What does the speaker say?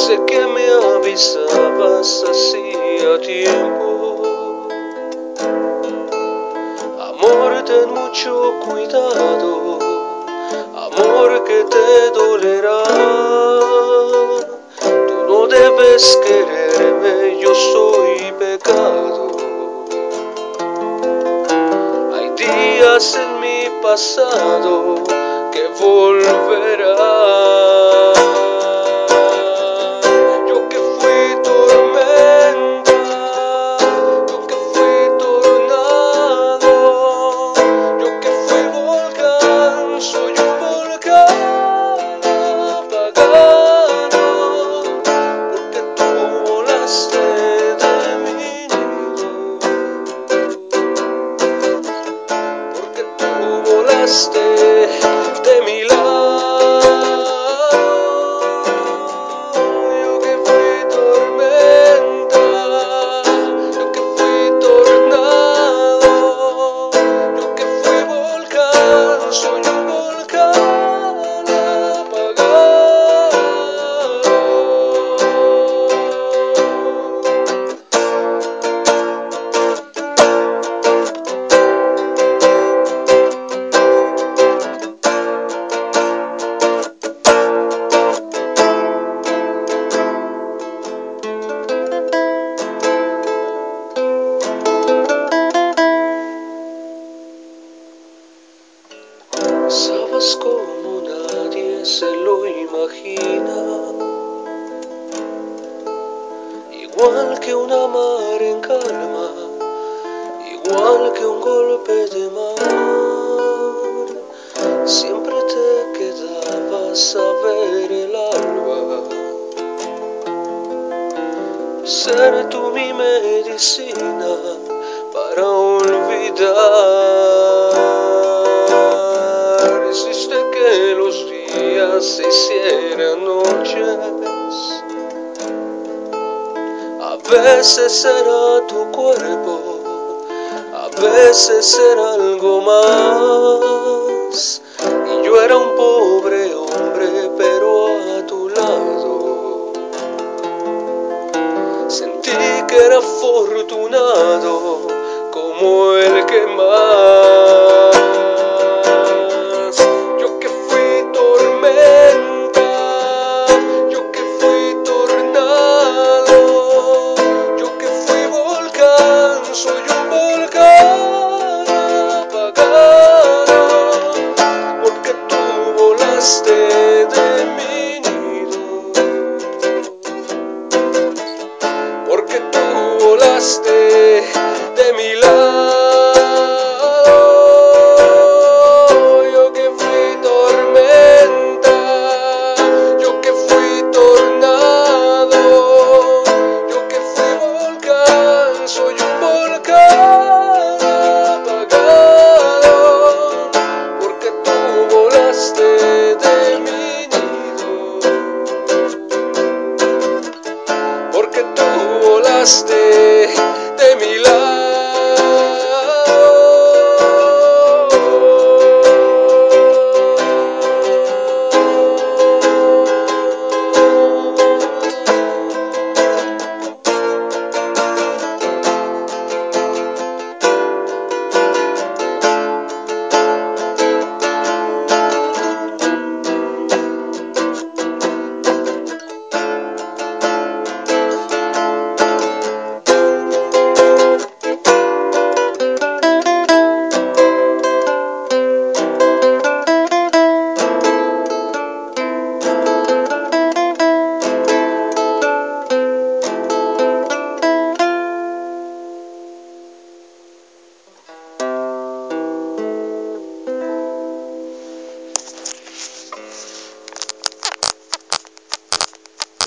Ya sé que me avisabas hacía tiempo. Amor, ten mucho cuidado, amor que te dolerá. Tú no debes quererme, yo soy pecado. Hay días en mi pasado que volverán. De mi nido porque tú volaste de mi lado. Sabes como nadie se lo imagina, igual que una mar en calma, igual que un golpe de mar, siempre te quedabas a ver el alba, ser tú mi medicina para olvidar. Se hicieran noches. A veces era tu cuerpo, a veces era algo más. Y yo era un pobre hombre, pero a tu lado. Sentí que era afortunado como el que más de mi lado.